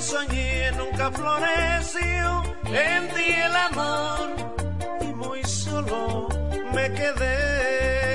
soñé nunca floreció en ti el amor y muy solo me quedé.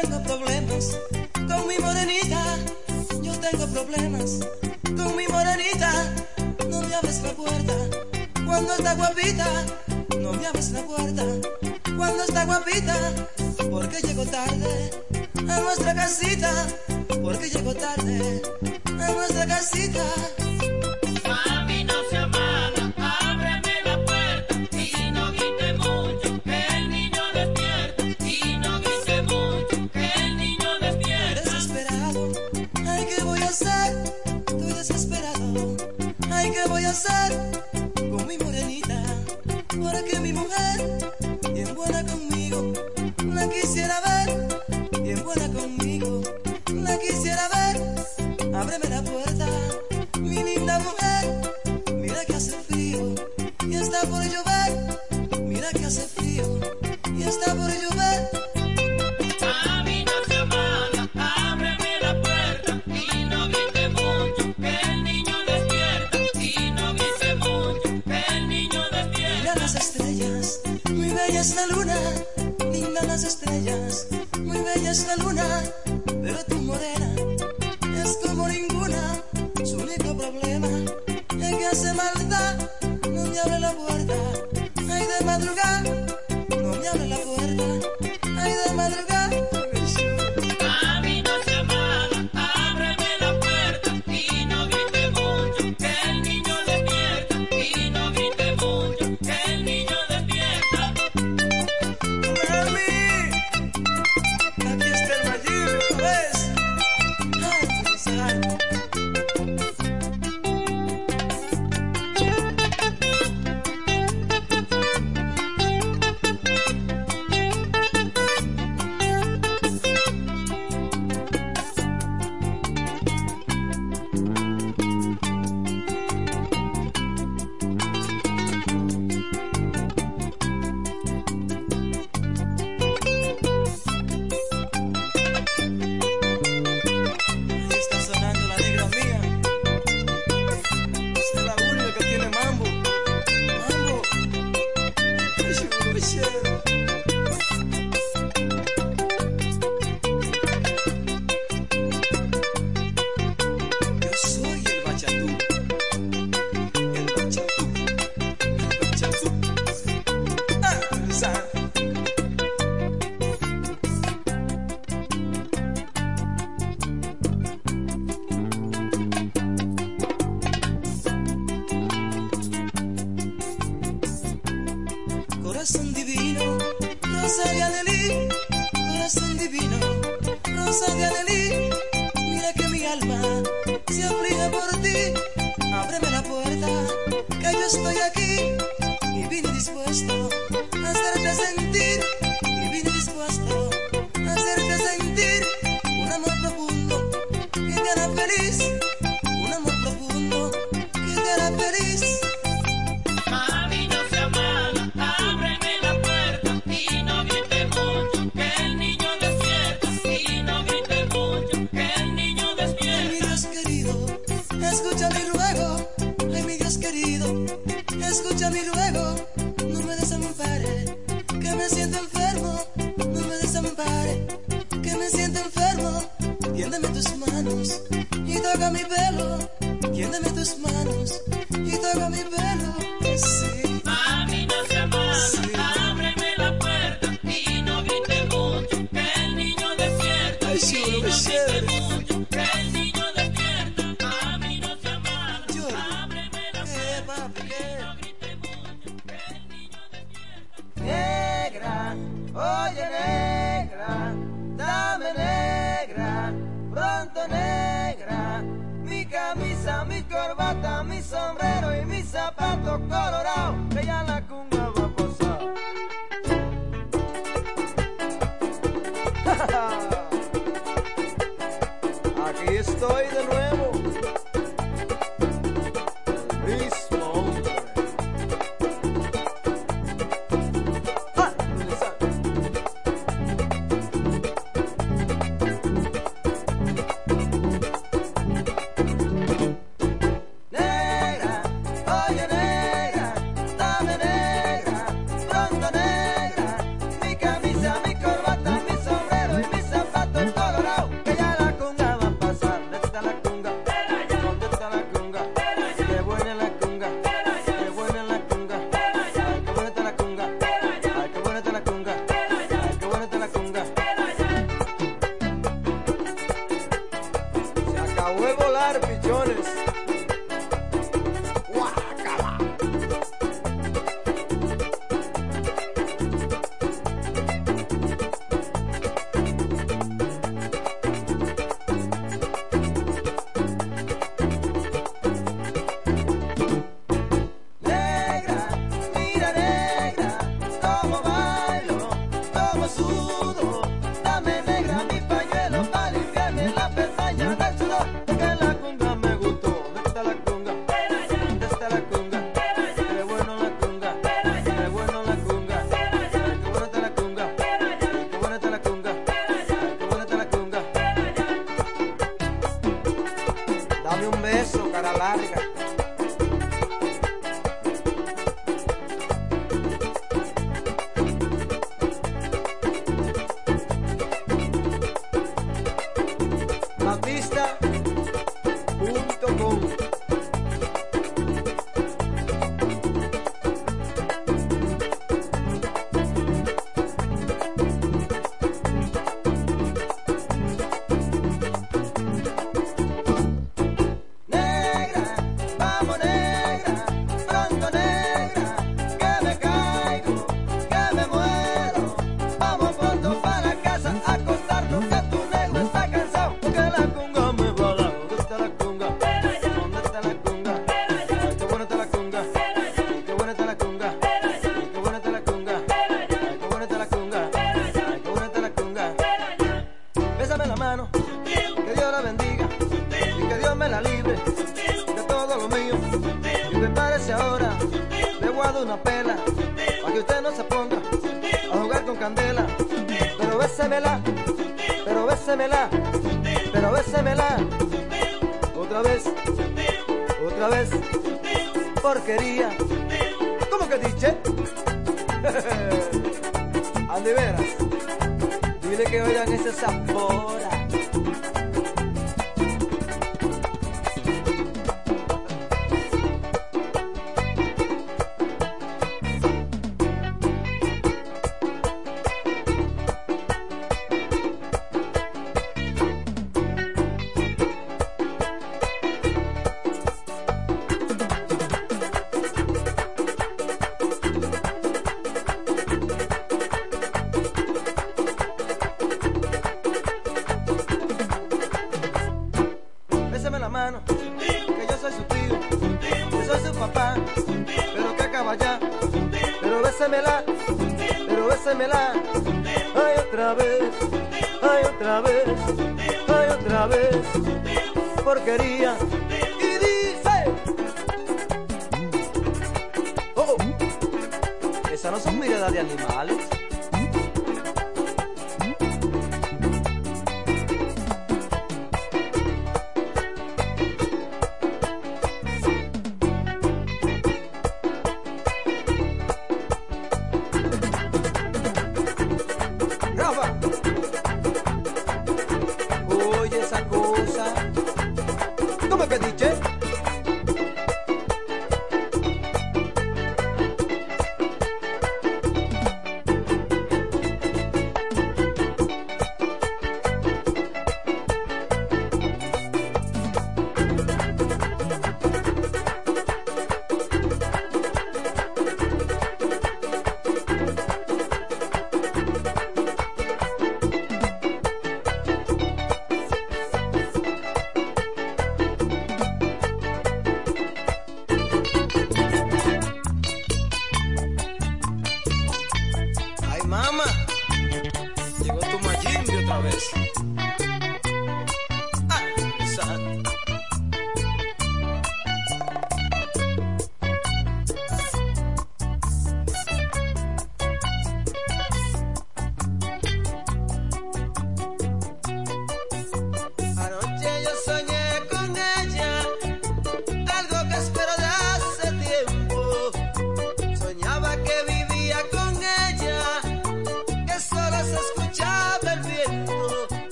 tengo problemas con mi morenita. Yo tengo problemas con mi morenita. No me abres la puerta cuando está guapita. No me abres la puerta cuando está guapita. Porque llego tarde a nuestra casita. Porque llego tarde a nuestra casita.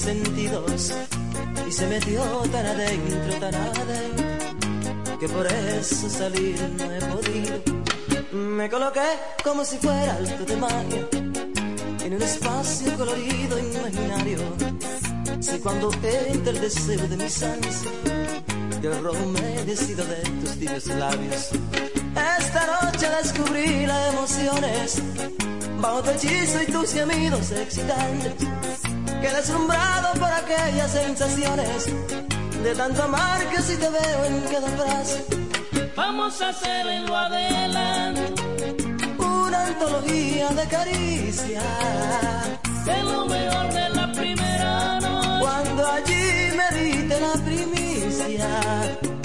Sentidos y se metió tan adentro, tan adentro que por eso salir no he podido. Me coloqué como si fuera alto de magia en un espacio colorido imaginario. Si cuando entra el deseo de mis ansias, robo decido de tus tibios labios esta noche descubrí las emociones bajo tu hechizo y tus gemidos excitantes. Que deslumbrado por aquellas sensaciones de tanto amar que si te veo en cada frase. Vamos a hacer en lo adelante una antología de caricia. De lo mejor de la primera noche. Cuando allí me diste la primicia.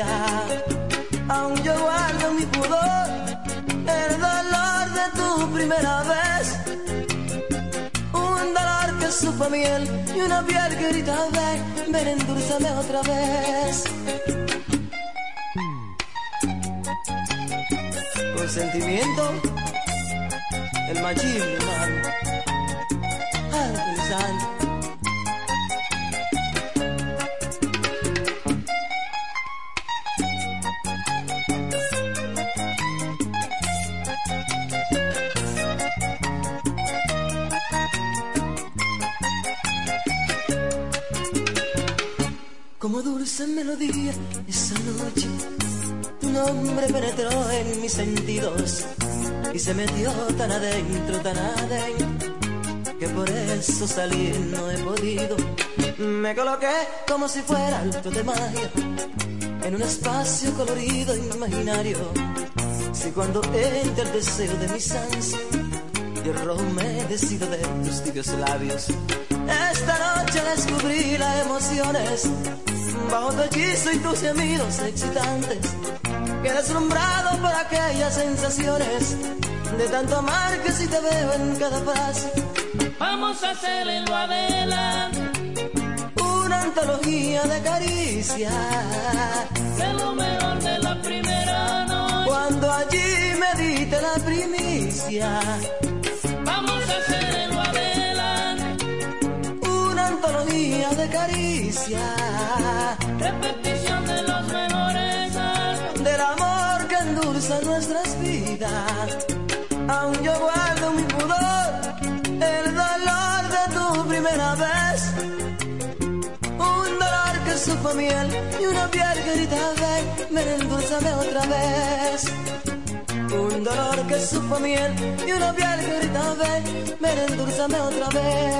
Aún yo guardo mi pudor, el dolor de tu primera vez. Un dolor que supo miel y una piel que grita ven, ven endulzame otra vez. Con sentimiento el machismo, dulce y se metió tan adentro, tan adentro, que por eso salir no he podido. Me coloqué como si fuera alto de magia en un espacio colorido imaginario. Si cuando entra el deseo de mis ansias, yo me decido de tus tibios labios. Esta noche descubrí las emociones bajo tu hechizo y tus gemidos excitantes. Que deslumbrado por aquellas sensaciones de tanto amar que si te veo en cada frase. Vamos a hacer en lo adelante una antología de caricias. De lo mejor de la primera noche. Cuando allí me diste la primicia. Vamos a hacer en lo adelante una antología de caricias. Repetición Aún yo guardo mi pudor, el dolor de tu primera vez. Un dolor que supo miel y una piel que grita ven, ven, endulzame otra vez. Un dolor que supo miel y una piel que grita ven, ven, endulzame otra vez.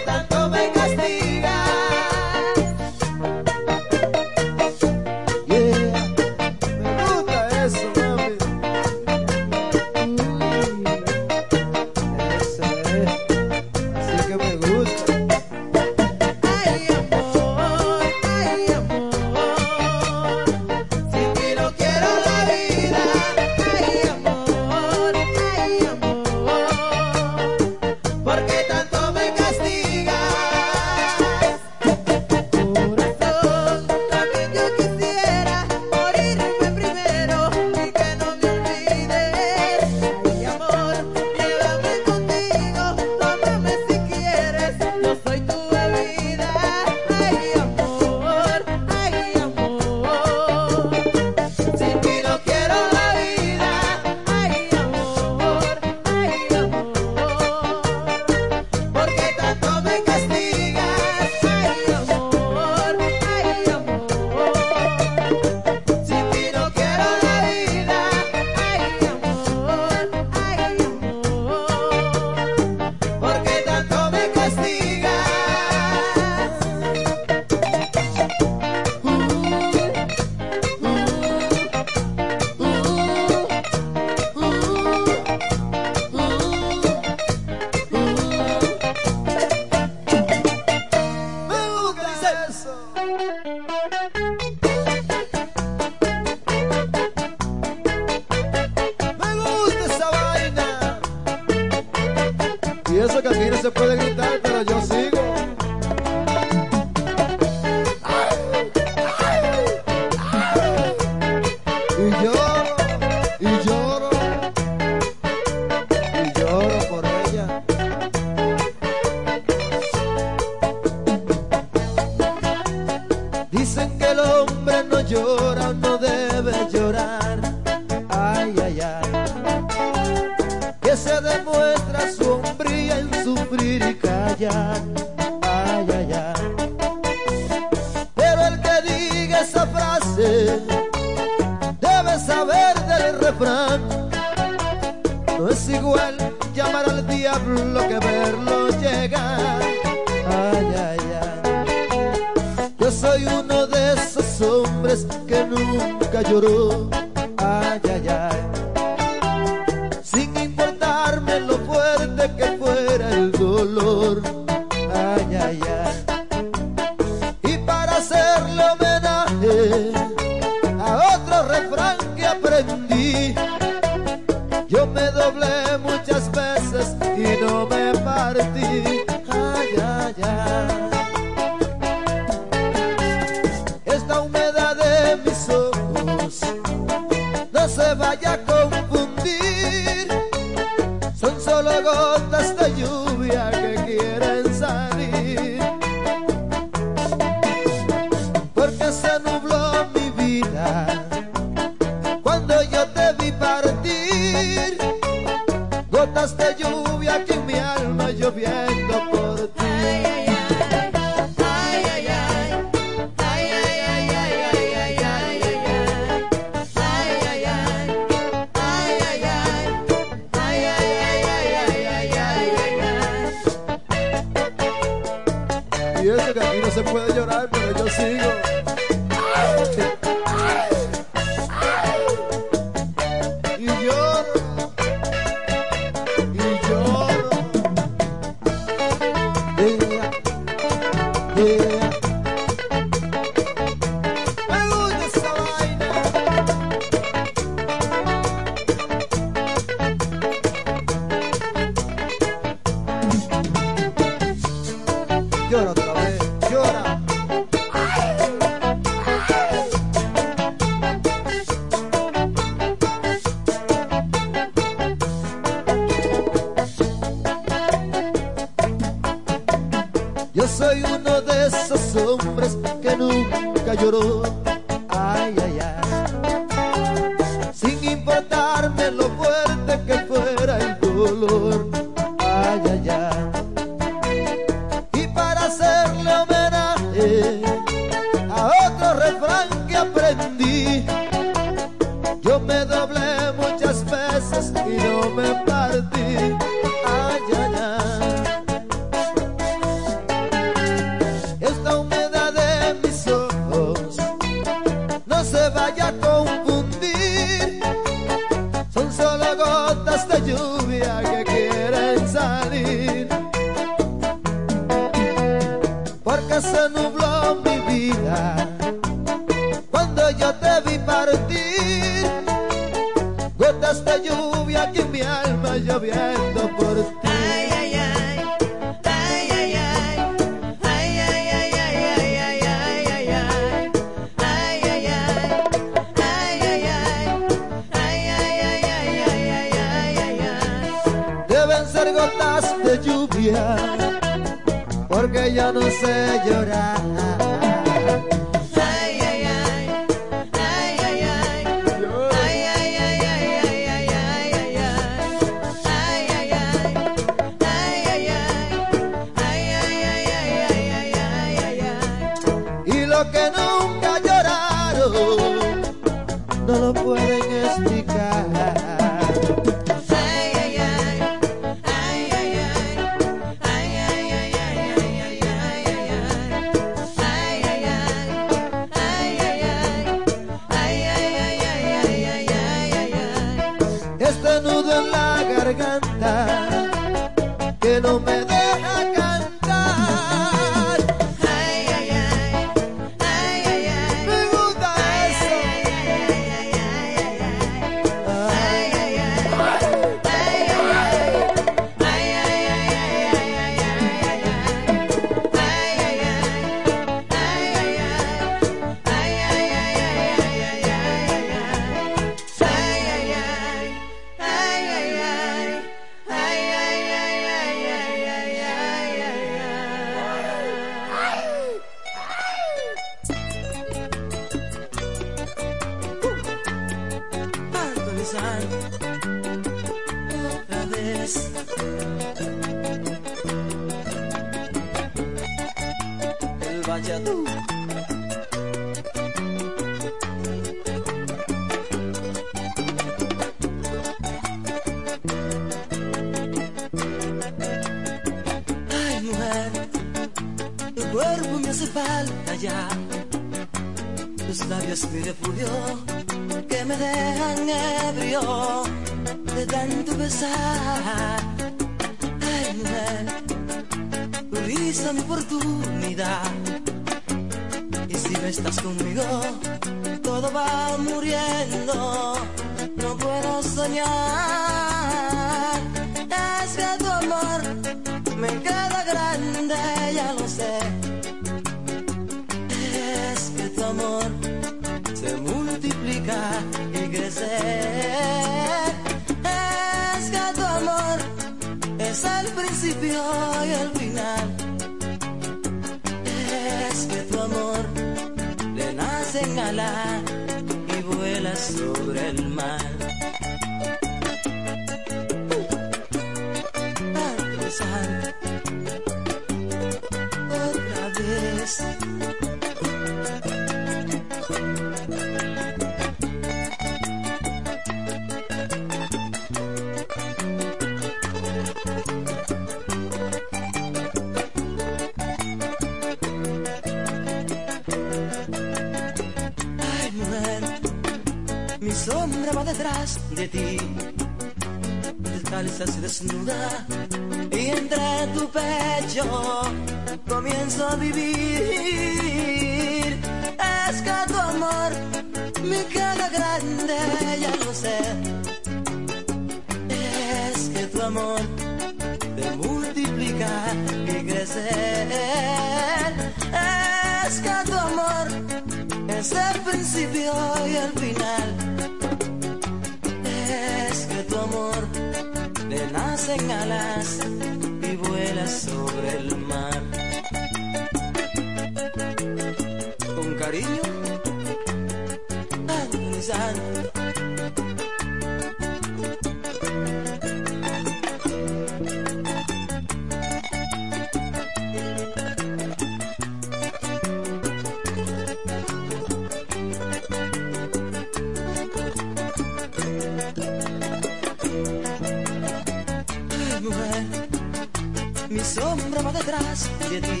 detrás de ti.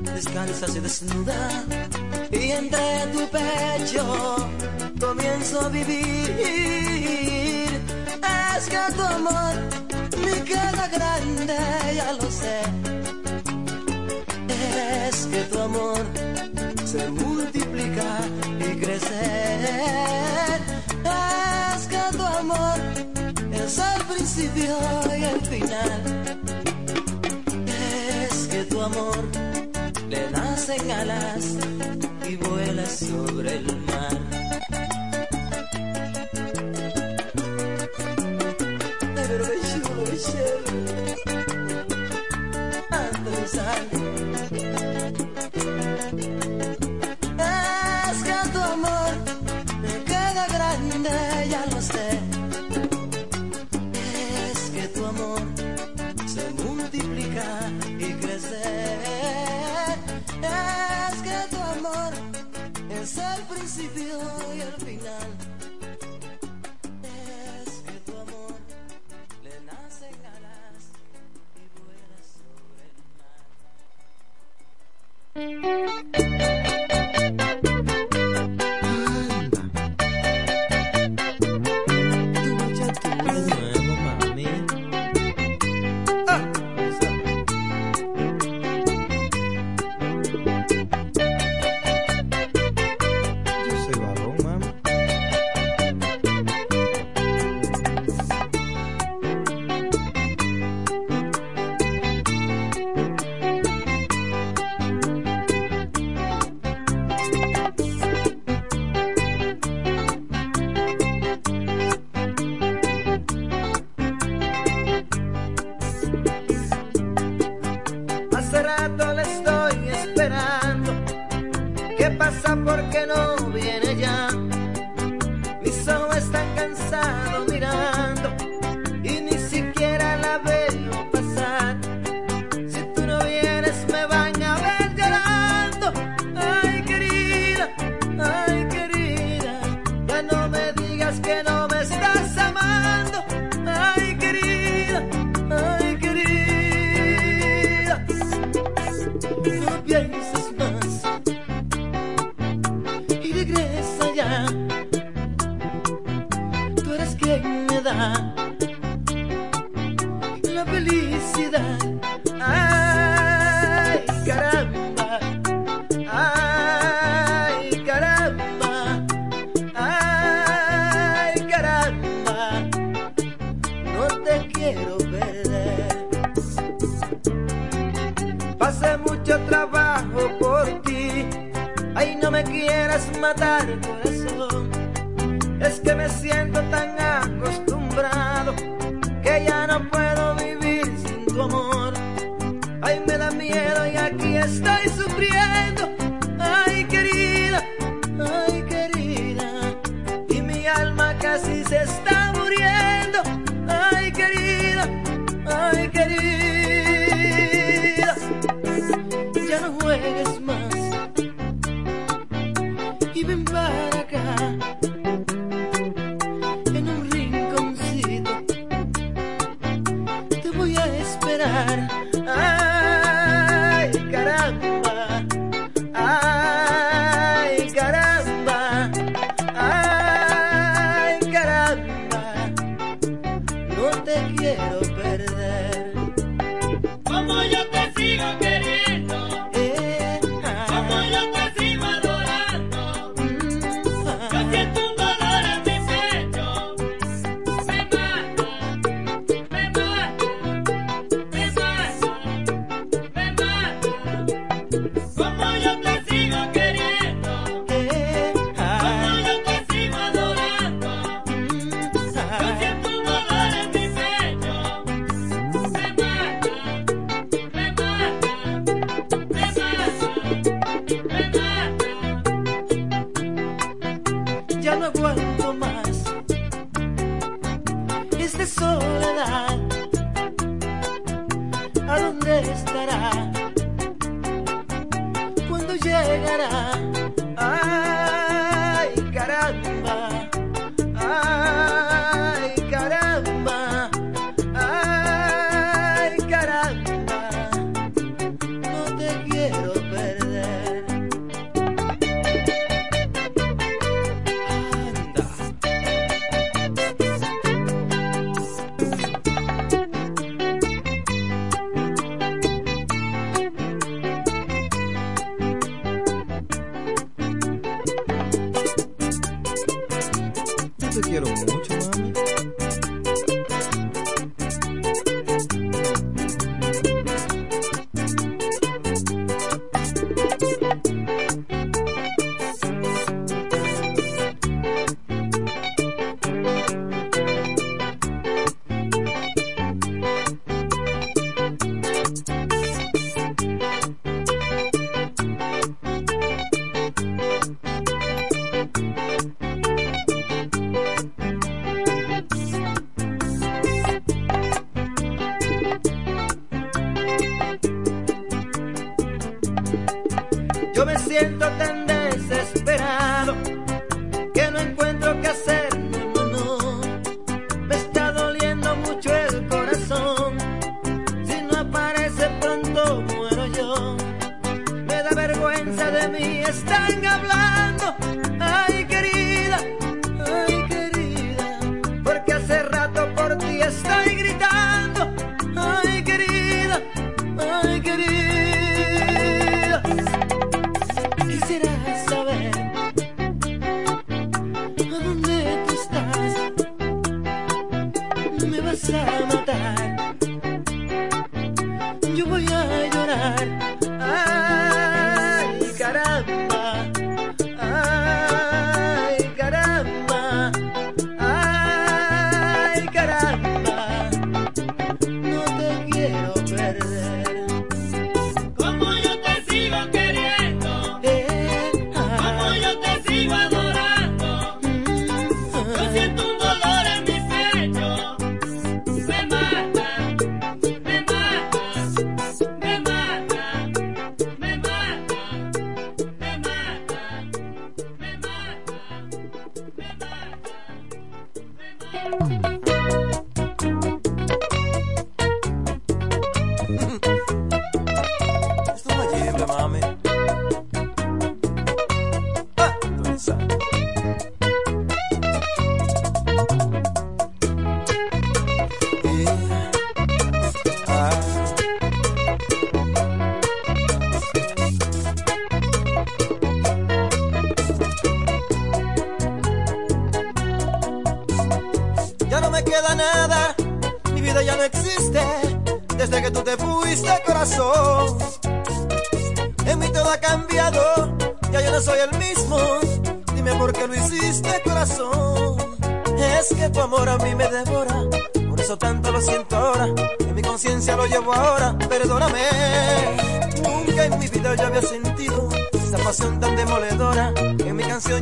Descansas y desnuda y entre tu pecho comienzo a vivir. Es que tu amor me queda grande, ya lo sé. Es que tu amor se multiplica y crece. Es que tu amor es el principio y el final. y vuela sobre el mar.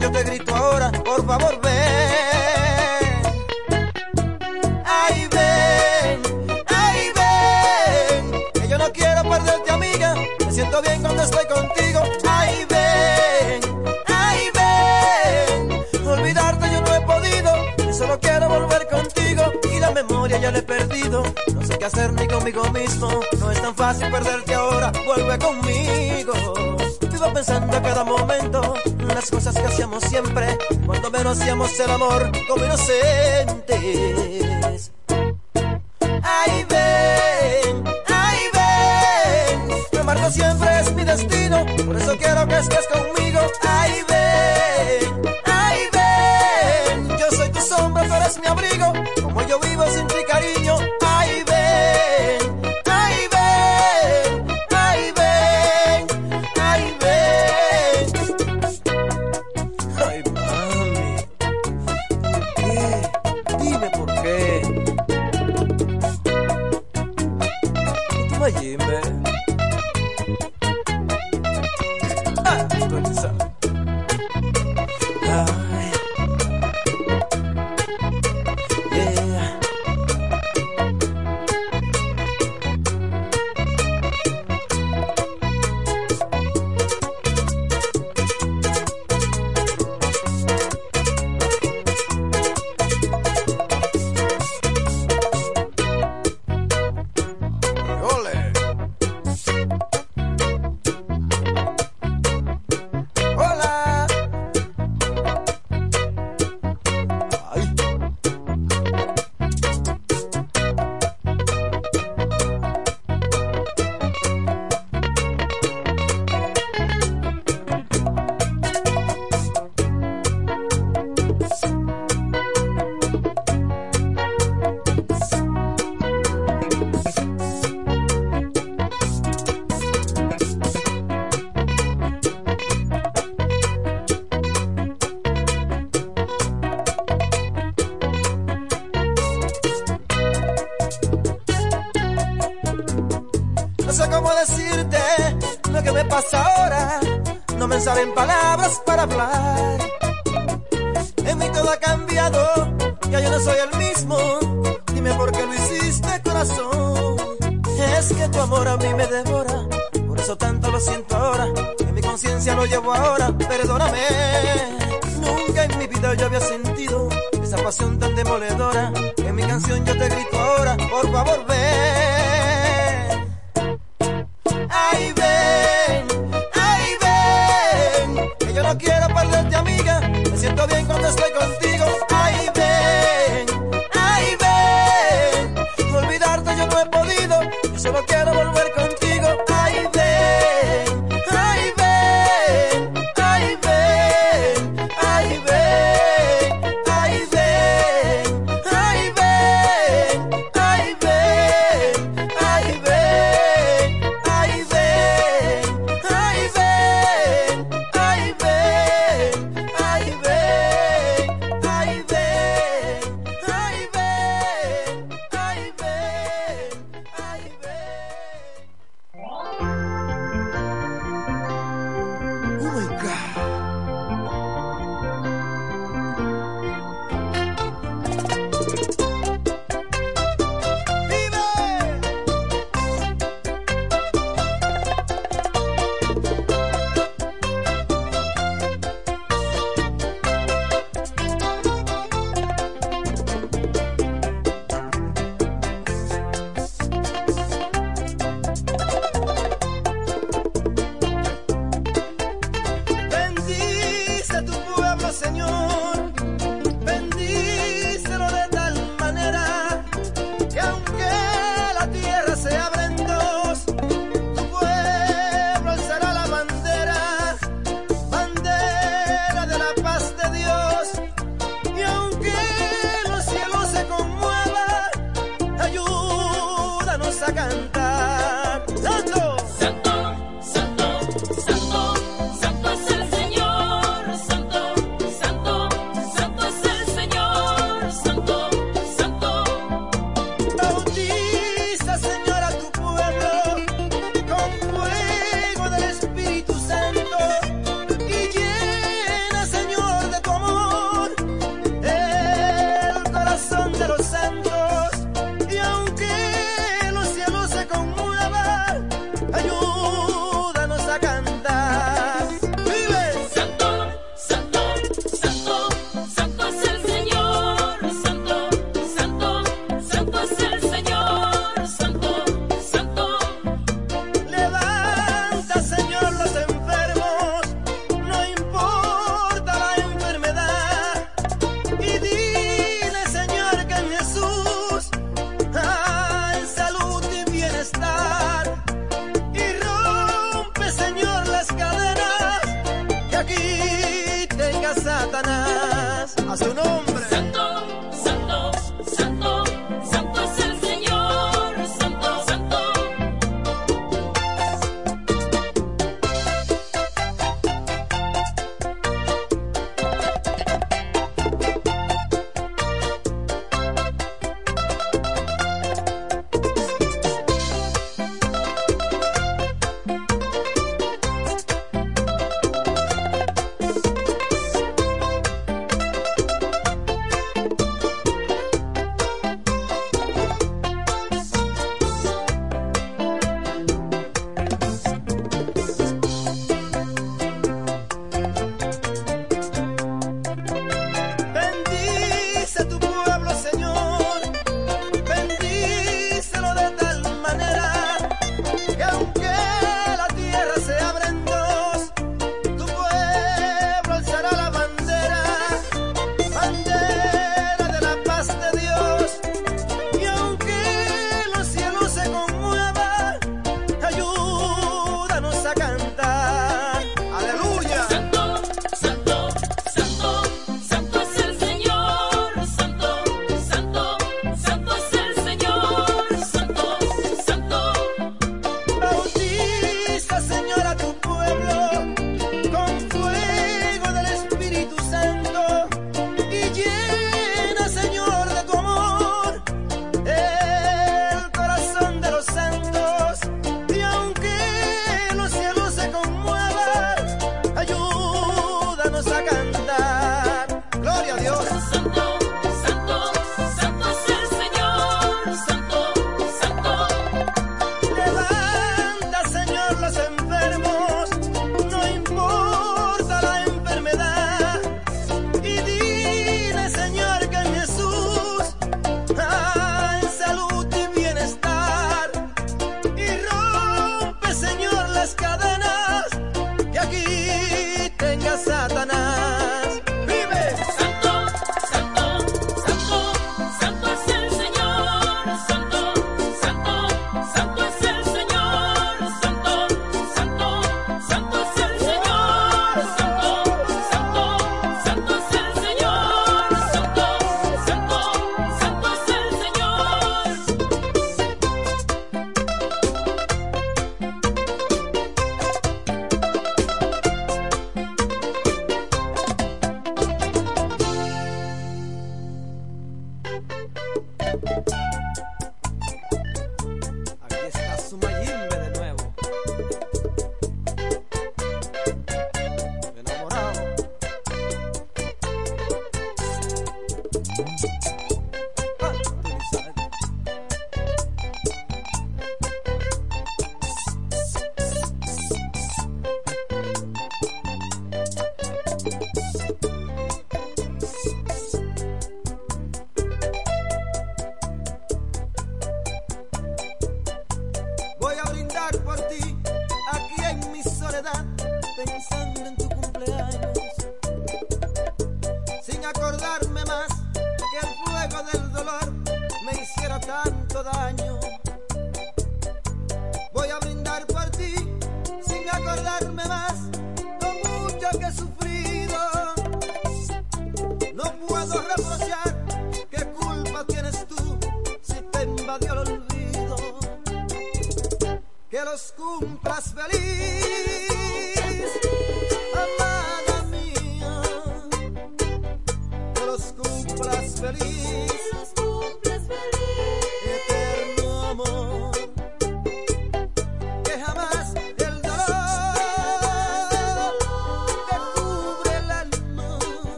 yo te grito ahora, por favor ven. Ay, ven, ay, ven. Que yo no quiero perderte, amiga. Me siento bien cuando estoy contigo. Ay, ven, ay, ven. Olvidarte yo no he podido. Yo solo quiero volver contigo. Y la memoria ya la he perdido. No sé qué hacer ni conmigo mismo. No es tan fácil perderte ahora. Vuelve conmigo. Vivo pensando cada momento hacíamos el amor como inocentes.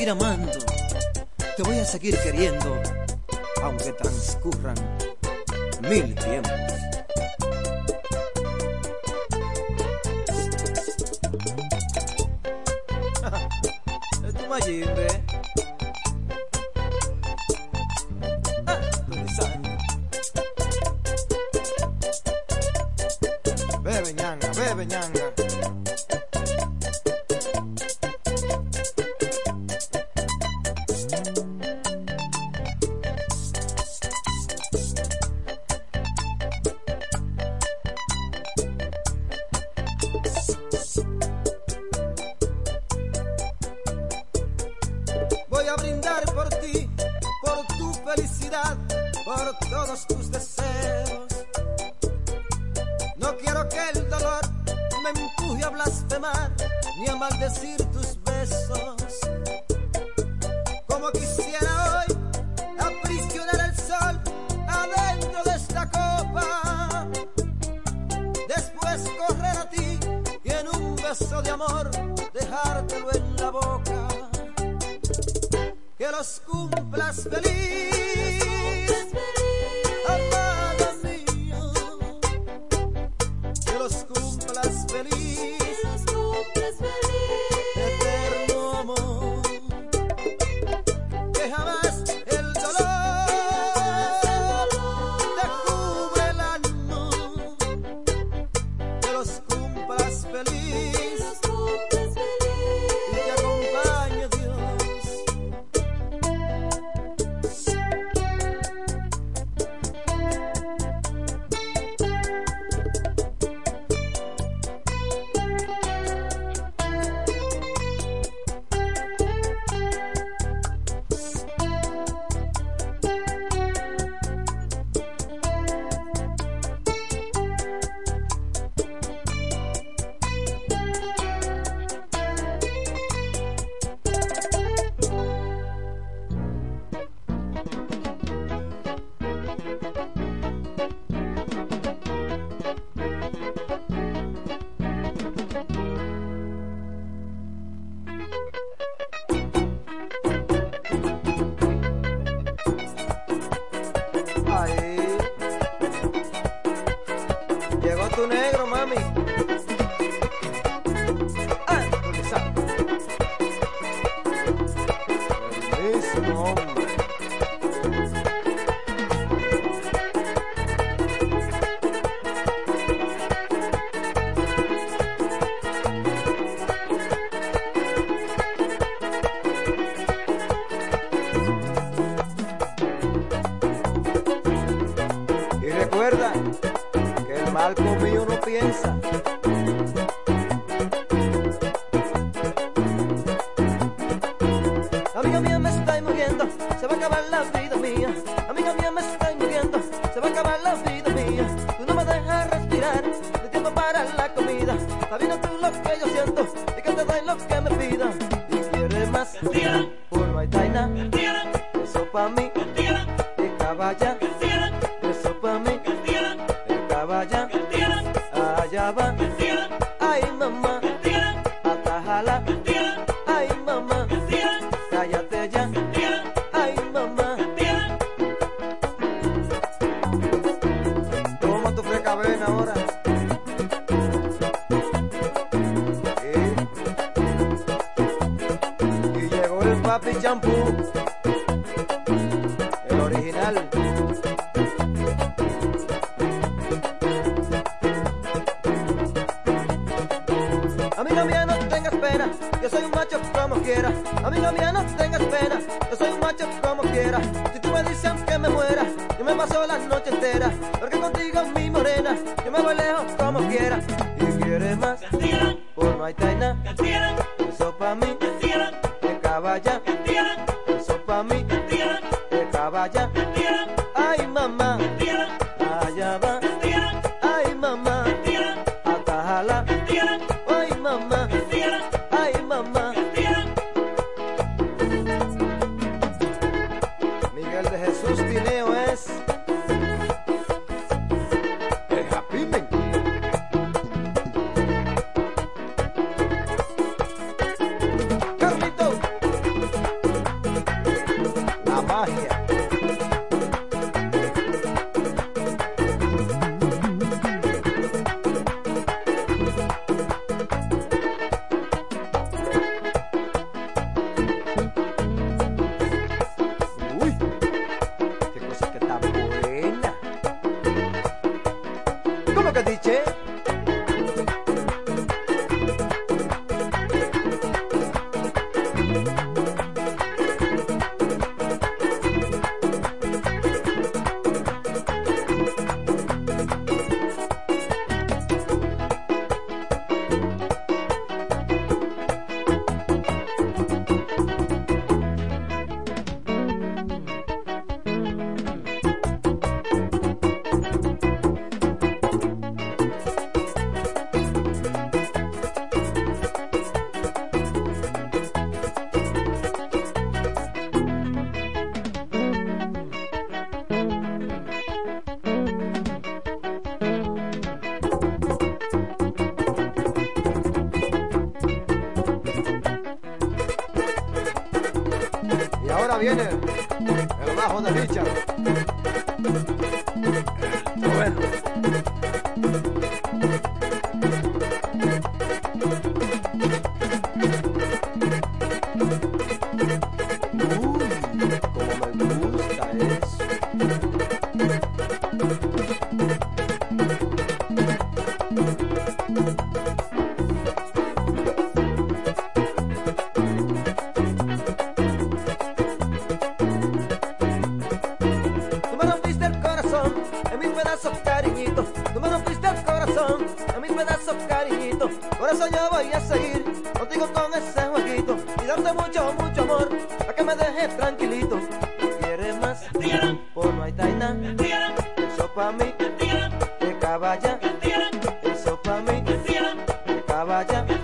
Seguir amando. Te voy a seguir queriendo, lo mío no piensa. Amiga mía, me estoy muriendo, se va a acabar la vida mía. Amiga mía, me estoy muriendo, se va a acabar la vida mía. Tú no me dejas respirar, de tiempo para la comida. Sabiendo tú lo que yo siento, y que te doy lo que me pidas. Por no hay taina, eso pa' mí, de caballa, eso pa' mí, de caballa.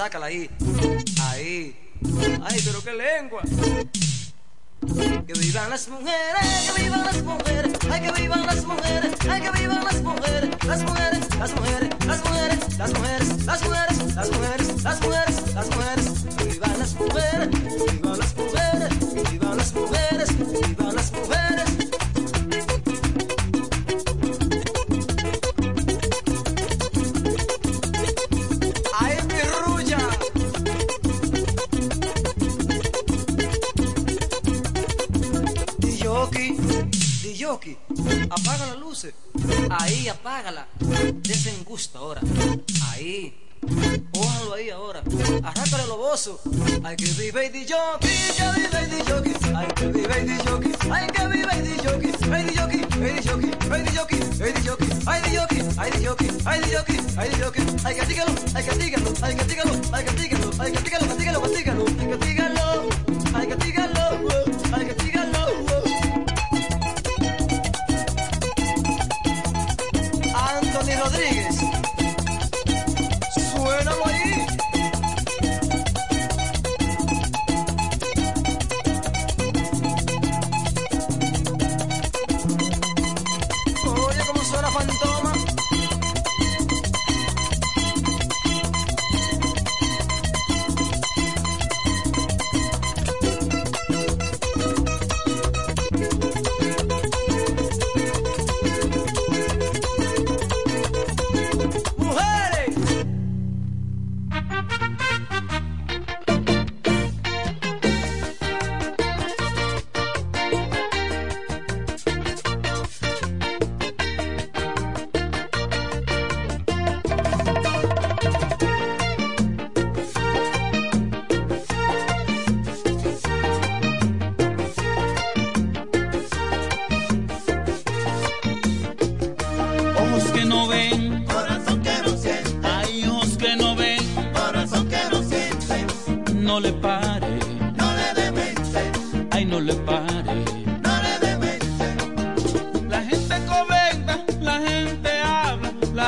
Sácala ahí. Ahí. Ay, pero qué lengua.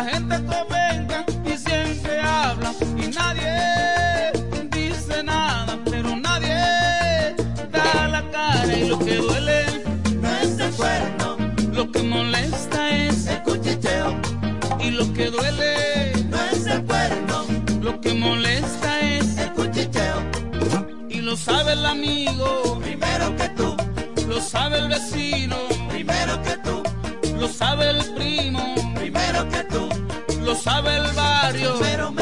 La gente comenta y siempre habla y nadie dice nada, pero nadie da la cara y lo que duele, No es el cuerno, lo que molesta es el cuchicheo, y lo que duele, no es el cuerno, lo que molesta es el cuchicheo. y lo sabe el amigo, Primero que tú, lo sabe el vecino, primero que tú, lo sabe el primo, lo sabe el barrio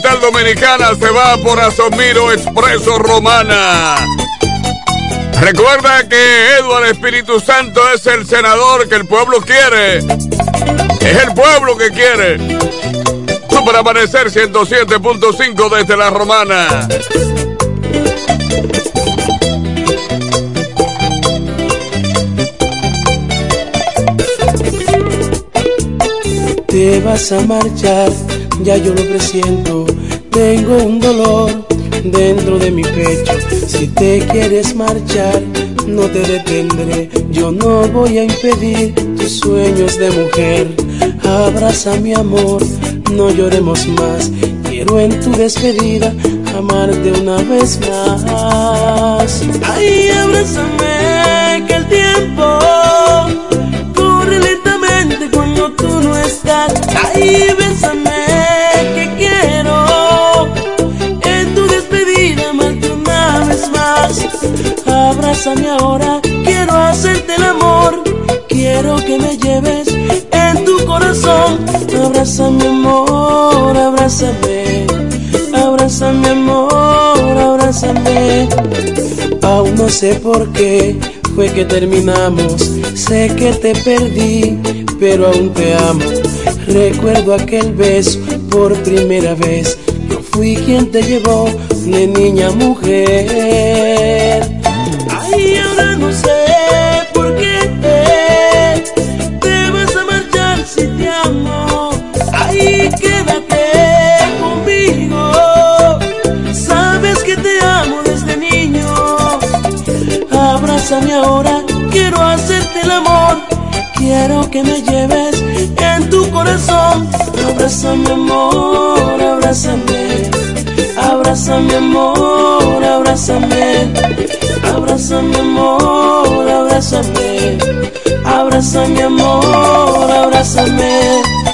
capital dominicana se va por Asomiro Expreso Romana. Recuerda que Eduardo Espíritu Santo es el senador que el pueblo quiere. Es el pueblo que quiere. Super Amanecer 107.5 desde la Romana. Te vas a marchar, ya yo lo presiento. Tengo un dolor dentro de mi pecho. Si te quieres marchar, no te detendré. Yo no voy a impedir tus sueños de mujer. Abraza mi amor, no lloremos más. Quiero en tu despedida amarte una vez más. Ay, abrázame, que el tiempo Ahora, quiero hacerte el amor. Quiero que me lleves en tu corazón. Abrázame, amor, abrázame. Abrázame, amor, abrázame. Aún no sé por qué fue que terminamos. Sé que te perdí, pero aún te amo. Recuerdo aquel beso por primera vez. Yo fui quien te llevó de niña a mujer. Abrázame ahora, quiero hacerte el amor. Quiero que me lleves en tu corazón. Abrázame, amor, abrázame. Abrázame, amor, abrázame. Abrázame, amor, abrázame. Abrázame, amor, abrázame.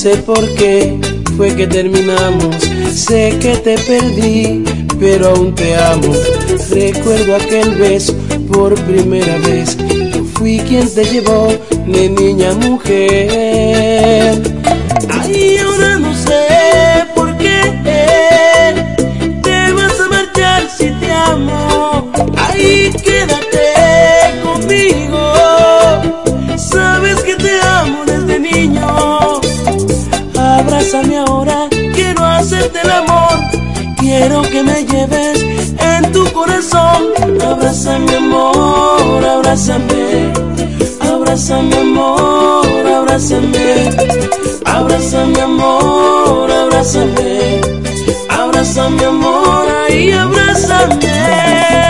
Sé por qué fue que terminamos. Sé que te perdí, pero aún te amo. Recuerdo aquel beso por primera vez. Yo fui quien te llevó de niña a mujer. Quiero hacerte el amor. Quiero que me lleves en tu corazón. Abrázame, amor, abrázame. Abrázame, amor, abrázame. Abrázame, amor, abrázame. Abrázame, amor, ahí abrázame.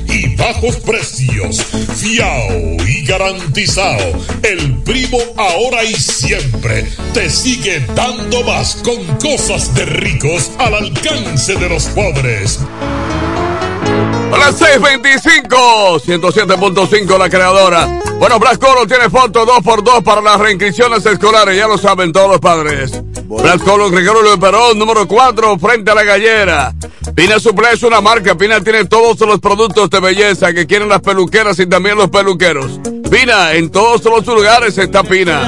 y bajos precios. Fiao y garantizado. El Primo ahora y siempre te sigue dando más con cosas de ricos al alcance de los pobres. A las 6.25, 107.5 la creadora. Bueno, Blas Colo tiene foto 2x2 para las reinscripciones escolares, ya lo saben todos los padres. Blas Colo, Gregorio Perón, número 4, frente a la gallera. Pina Suple es una marca, Pina tiene todos los productos de belleza que quieren las peluqueras y también los peluqueros. Pina, en todos los lugares está Pina.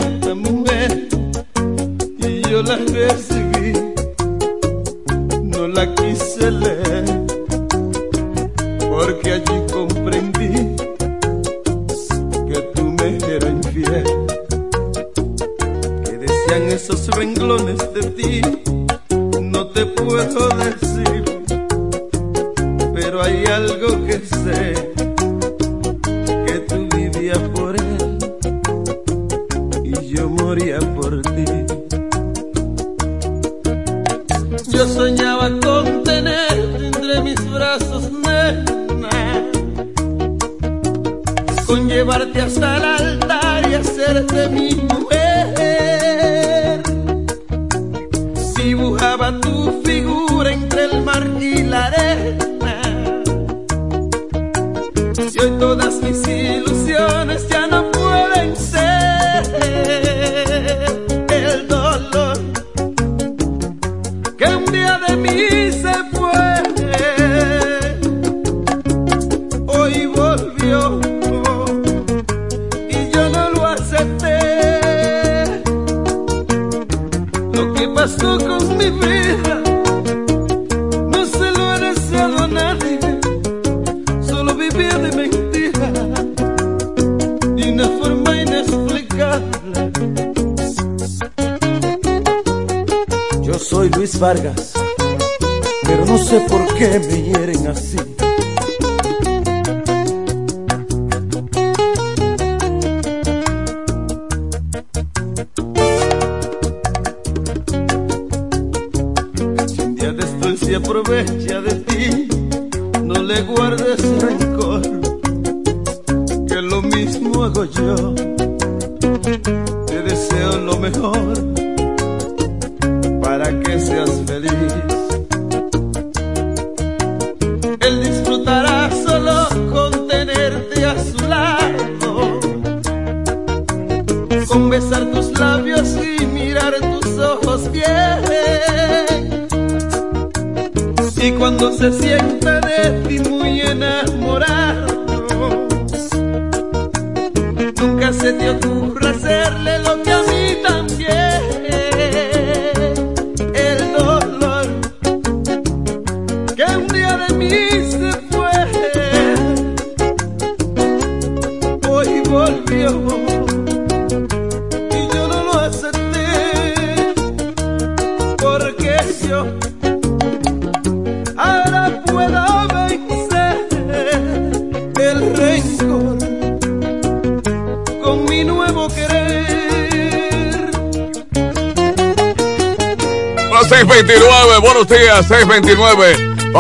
Y yo la recibí, no la quise leer, porque allí comprendí que tú me eras infiel, que decían esos renglones de ti, no te puedo decir, pero hay algo que sé,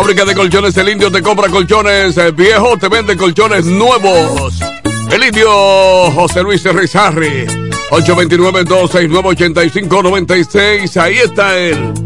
Fábrica de colchones El Indio te compra colchones viejos, te vende colchones nuevos. El Indio José Luis Rizarri. 829-269-8596. Ahí está él.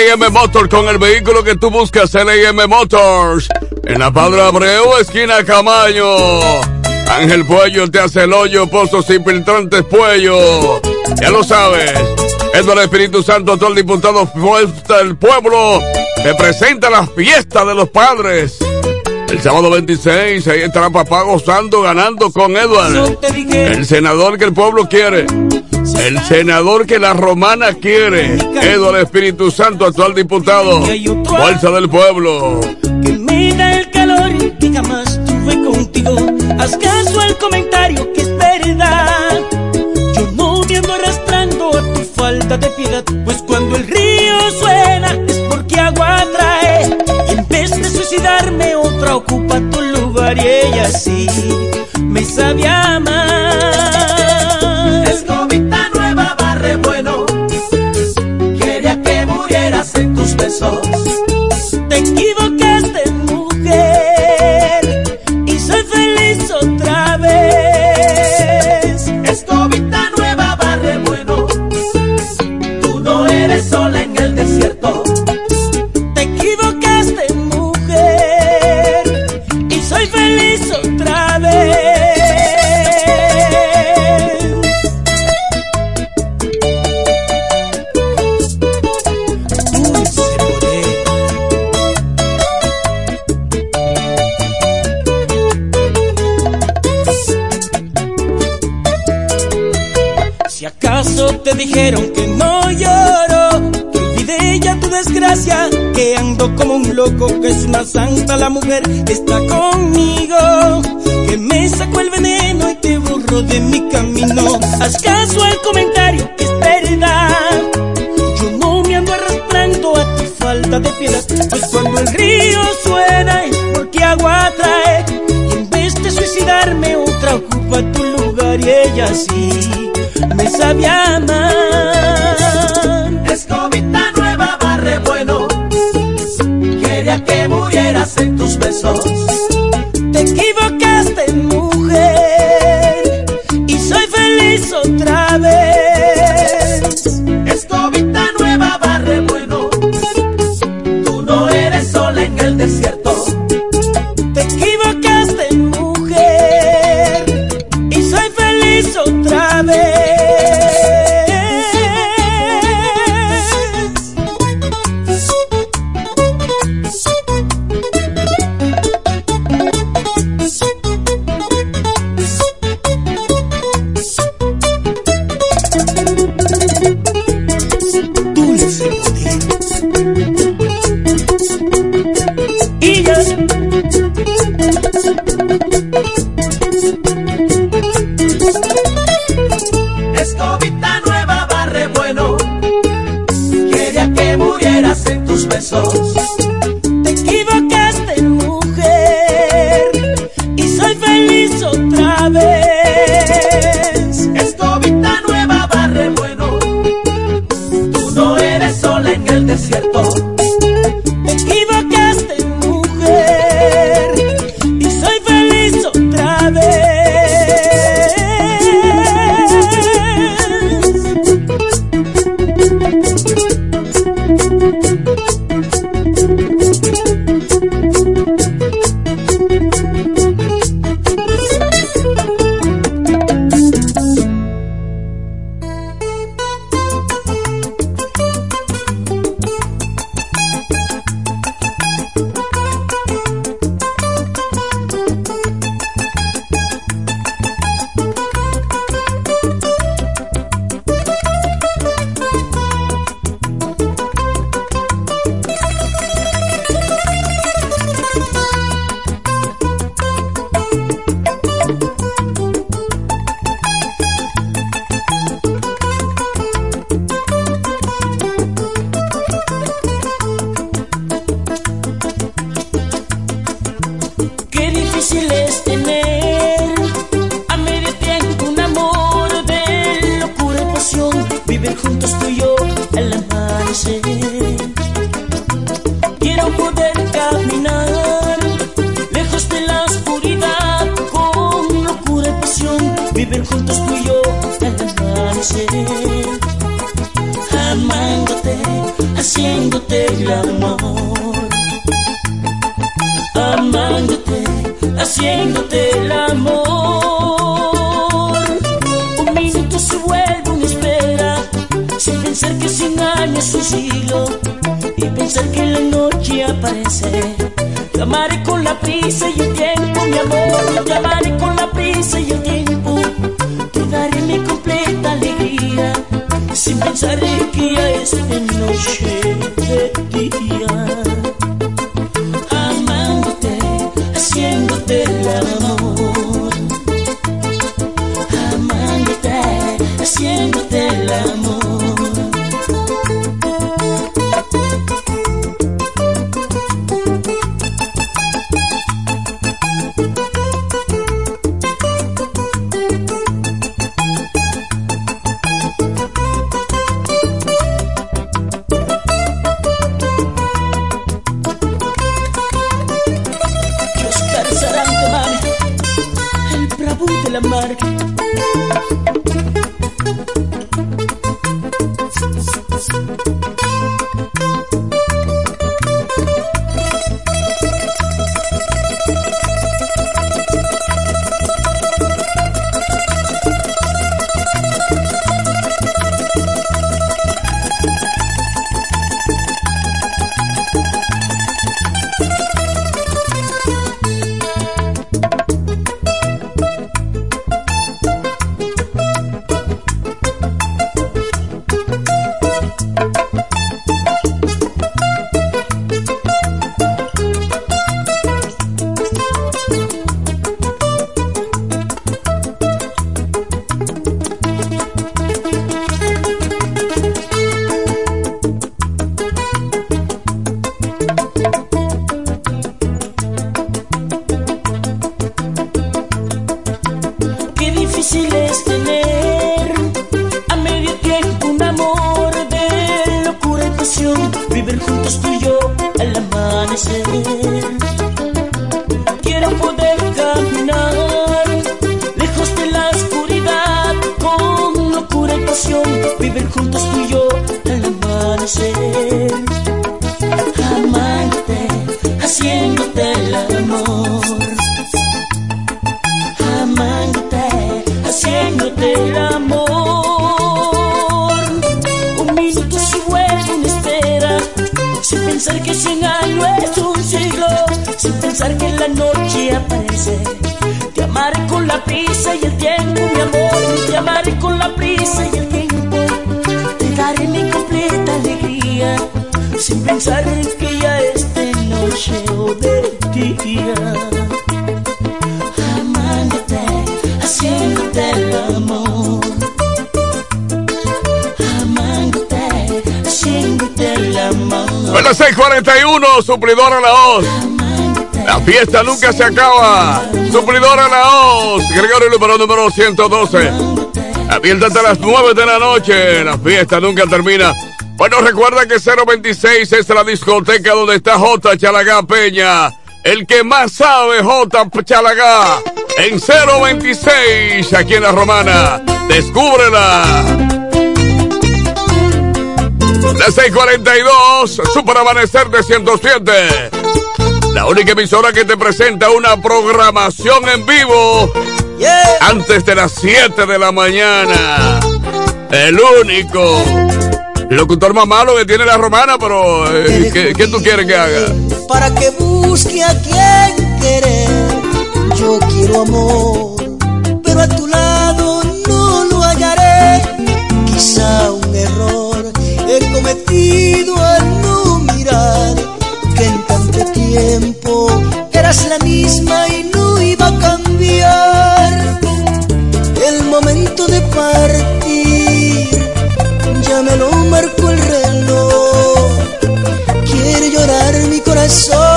6:33 es LM Motors con el vehículo que tú buscas, LM Motors. En la Padre Abreu, esquina Camaño. Ángel Puello te hace el hoyo, pozos infiltrantes Puello. Ya lo sabes. Eduardo Espíritu Santo, todo el diputado del pueblo, te presenta la fiesta de los padres. El sábado 26, ahí estará papá gozando, ganando con Edward. El senador que el pueblo quiere. El senador que la romana quiere. Eduardo Espíritu Santo, actual diputado. Fuerza del pueblo. que me da el calor que jamás tuve contigo. Haz caso al comentario que es verdad. Yo no me ando arrastrando a tu falta de piedad, pues cuando el río suena es porque agua trae. Y en vez de suicidarme, otra ocupa tu lugar y ella sí me sabe loco, que es una santa la mujer que está conmigo, que me sacó el veneno y te borró de mi camino. Haz caso al comentario que es verdad. Yo no me ando arrastrando a tu falta de piedad, pues cuando el río suena es porque agua trae. Y en vez de suicidarme, otra ocupa tu lugar y ella sí me sabe amar. Es un siglo, y pensar que la noche aparece. Te amaré con la prisa y el tiempo, mi amor. Te amaré con la prisa y el tiempo. Te daré mi completa alegría. Sin pensar en que ya es de noche 641, suplidora la hoz. La fiesta nunca se acaba. Suplidora la hoz. Gregorio número número 112. Abierta hasta las 9 de la noche. La fiesta nunca termina. Bueno, recuerda que 026 es la discoteca donde está J. Chalagá Peña. El que más sabe, J. Chalagá. En 026, aquí en la Romana. Descúbrela. La 642, Super Amanecer de 107. La única emisora que te presenta una programación en vivo antes de las 7 de la mañana. El único. Locutor más malo que tiene la romana, pero eh, ¿qué, qué tú quieres que haga? para que busque a quien querer. Yo quiero amor, pero a tu lado tiempo eras la misma y no iba a cambiar. El momento de partir ya me lo marcó el reloj quiere llorar mi corazón.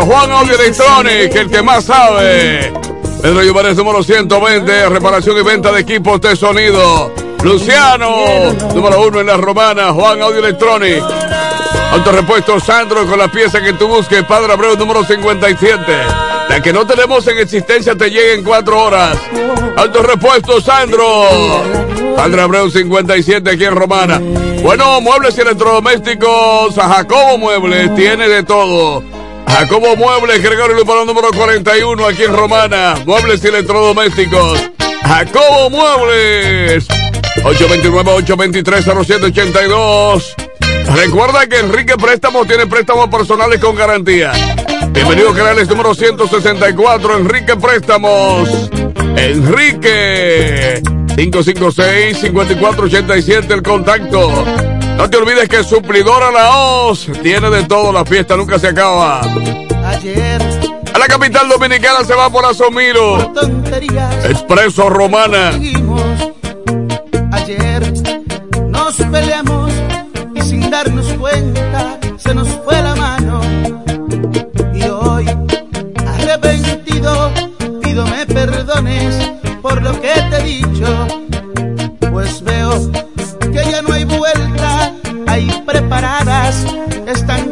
Juan Audio Electronic, el que más sabe. Pedro Lluvares, número 120, reparación y venta de equipos de sonido. Luciano, número uno en la romana. Juan Audio Electronic. Autorepuesto Sandro con la pieza que tú busques. Padre Abreu, número 57. La que no tenemos en existencia te llega en cuatro horas. Autorepuesto Sandro. Padre Abreu 57 aquí en Romana. Bueno, muebles y electrodomésticos. A Jacobo Muebles tiene de todo. Jacobo Muebles, Gregorio Lupano número 41 aquí en Romana. Muebles y electrodomésticos. Jacobo Muebles. 829-823-0782. Recuerda que Enrique Préstamos tiene préstamos personales con garantía. Bienvenido Canales número 164, Enrique Préstamos. Enrique 556-5487 el contacto. No te olvides que Suplidora La Hoz tiene de todo, la fiesta nunca se acaba. Ayer A la capital dominicana se va por Asomiro. tonterías Expreso Romana. seguimos. Ayer nos peleamos y sin darnos cuenta se nos fue la mano. Y hoy, arrepentido, pido me perdones por lo que te he dicho. Están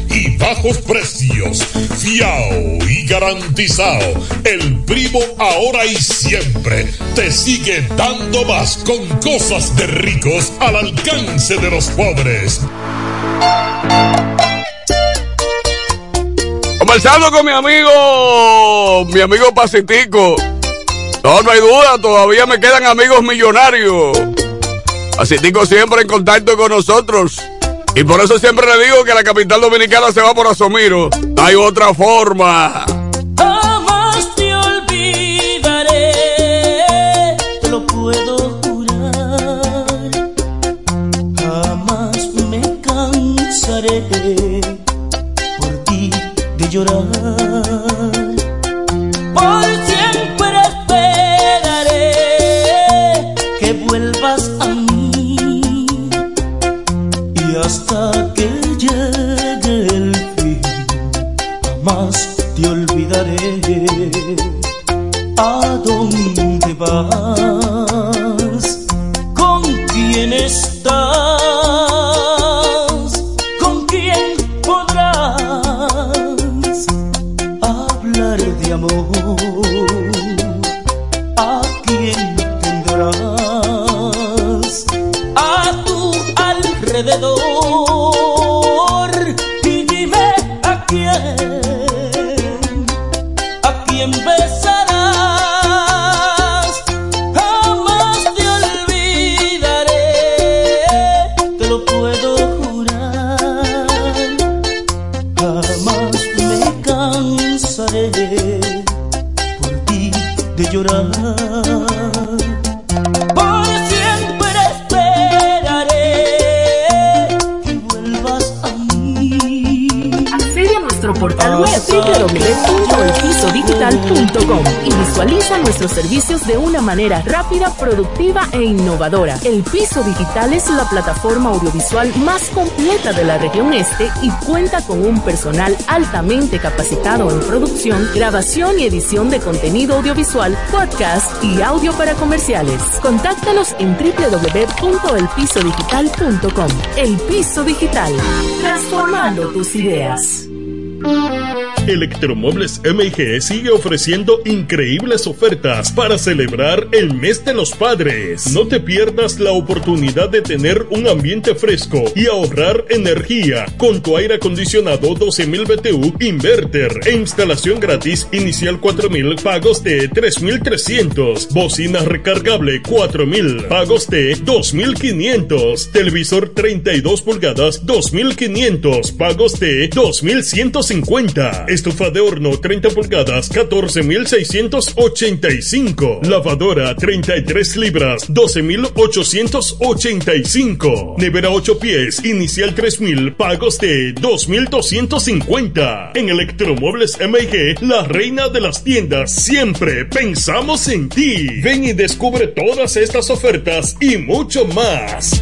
y bajos precios. Fiao y garantizado. El Primo ahora y siempre te sigue dando más con cosas de ricos al alcance de los pobres. Conversando con mi amigo, mi amigo Pacitico. No, no hay duda, todavía me quedan amigos millonarios. Pacitico siempre en contacto con nosotros. Y por eso siempre le digo que la capital dominicana se va por Asomiro. Hay otra forma. Jamás te olvidaré, te lo puedo jurar. Jamás me cansaré por ti de llorar. Por ¿A dónde vas? Manera rápida, productiva e innovadora. El Piso Digital es la plataforma audiovisual más completa de la región este y cuenta con un personal altamente capacitado en producción, grabación y edición de contenido audiovisual, podcast y audio para comerciales. Contáctanos en www.elpisodigital.com. El Piso Digital, transformando tus ideas. Electromuebles MG sigue ofreciendo increíbles ofertas para celebrar el mes de los padres. No te pierdas la oportunidad de tener un ambiente fresco y ahorrar energía con tu aire acondicionado 12.000 BTU inverter e instalación gratis inicial 4.000 pagos de 3.300. Bocina recargable 4.000 pagos de 2.500. Televisor 32 pulgadas 2.500 pagos de 2.150. Estufa de horno 30 pulgadas 14.685. Lavadora 33 libras 12.885. Nevera 8 pies inicial 3.000 pagos de 2.250. En Electromuebles MG, la reina de las tiendas, siempre pensamos en ti. Ven y descubre todas estas ofertas y mucho más.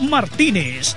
Martínez.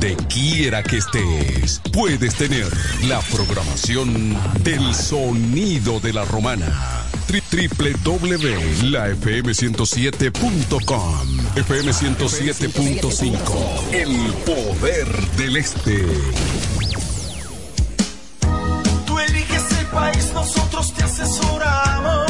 Donde quiera que estés, puedes tener la programación del sonido de la romana. www.lafm107.com FM 107.5 El poder del este. Tú eliges el país, nosotros te asesoramos.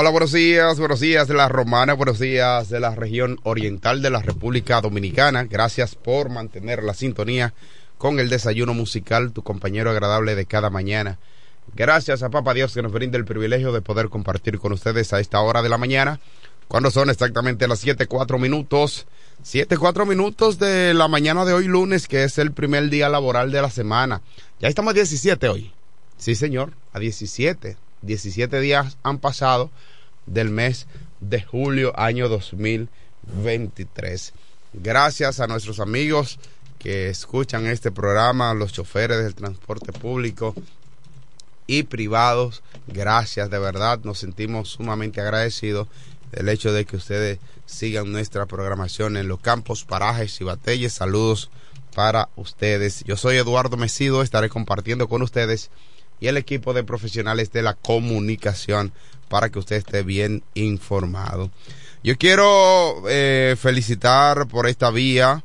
Hola, buenos días, buenos días de la Romana, buenos días de la región oriental de la República Dominicana. Gracias por mantener la sintonía con el desayuno musical, tu compañero agradable de cada mañana. Gracias a Papa Dios que nos brinda el privilegio de poder compartir con ustedes a esta hora de la mañana, cuando son exactamente las 7, 4 minutos. 7, 4 minutos de la mañana de hoy lunes, que es el primer día laboral de la semana. Ya estamos a 17 hoy. Sí, señor, a 17. 17 días han pasado del mes de julio año 2023. Gracias a nuestros amigos que escuchan este programa, los choferes del transporte público y privados. Gracias, de verdad, nos sentimos sumamente agradecidos del hecho de que ustedes sigan nuestra programación en los campos, parajes y batalles. Saludos para ustedes. Yo soy Eduardo Mesido, estaré compartiendo con ustedes y el equipo de profesionales de la comunicación para que usted esté bien informado. Yo quiero eh, felicitar por esta vía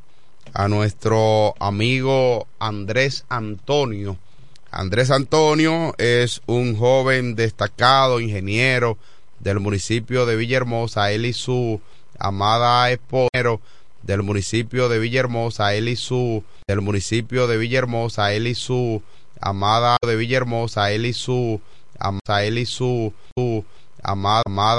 a nuestro amigo Andrés Antonio. Andrés Antonio es un joven destacado ingeniero del municipio de Villahermosa, él y su amada esposa del municipio de Villahermosa, él y su del municipio de Villahermosa, él y su amada de Villahermosa, él y su él y su, su amada, amada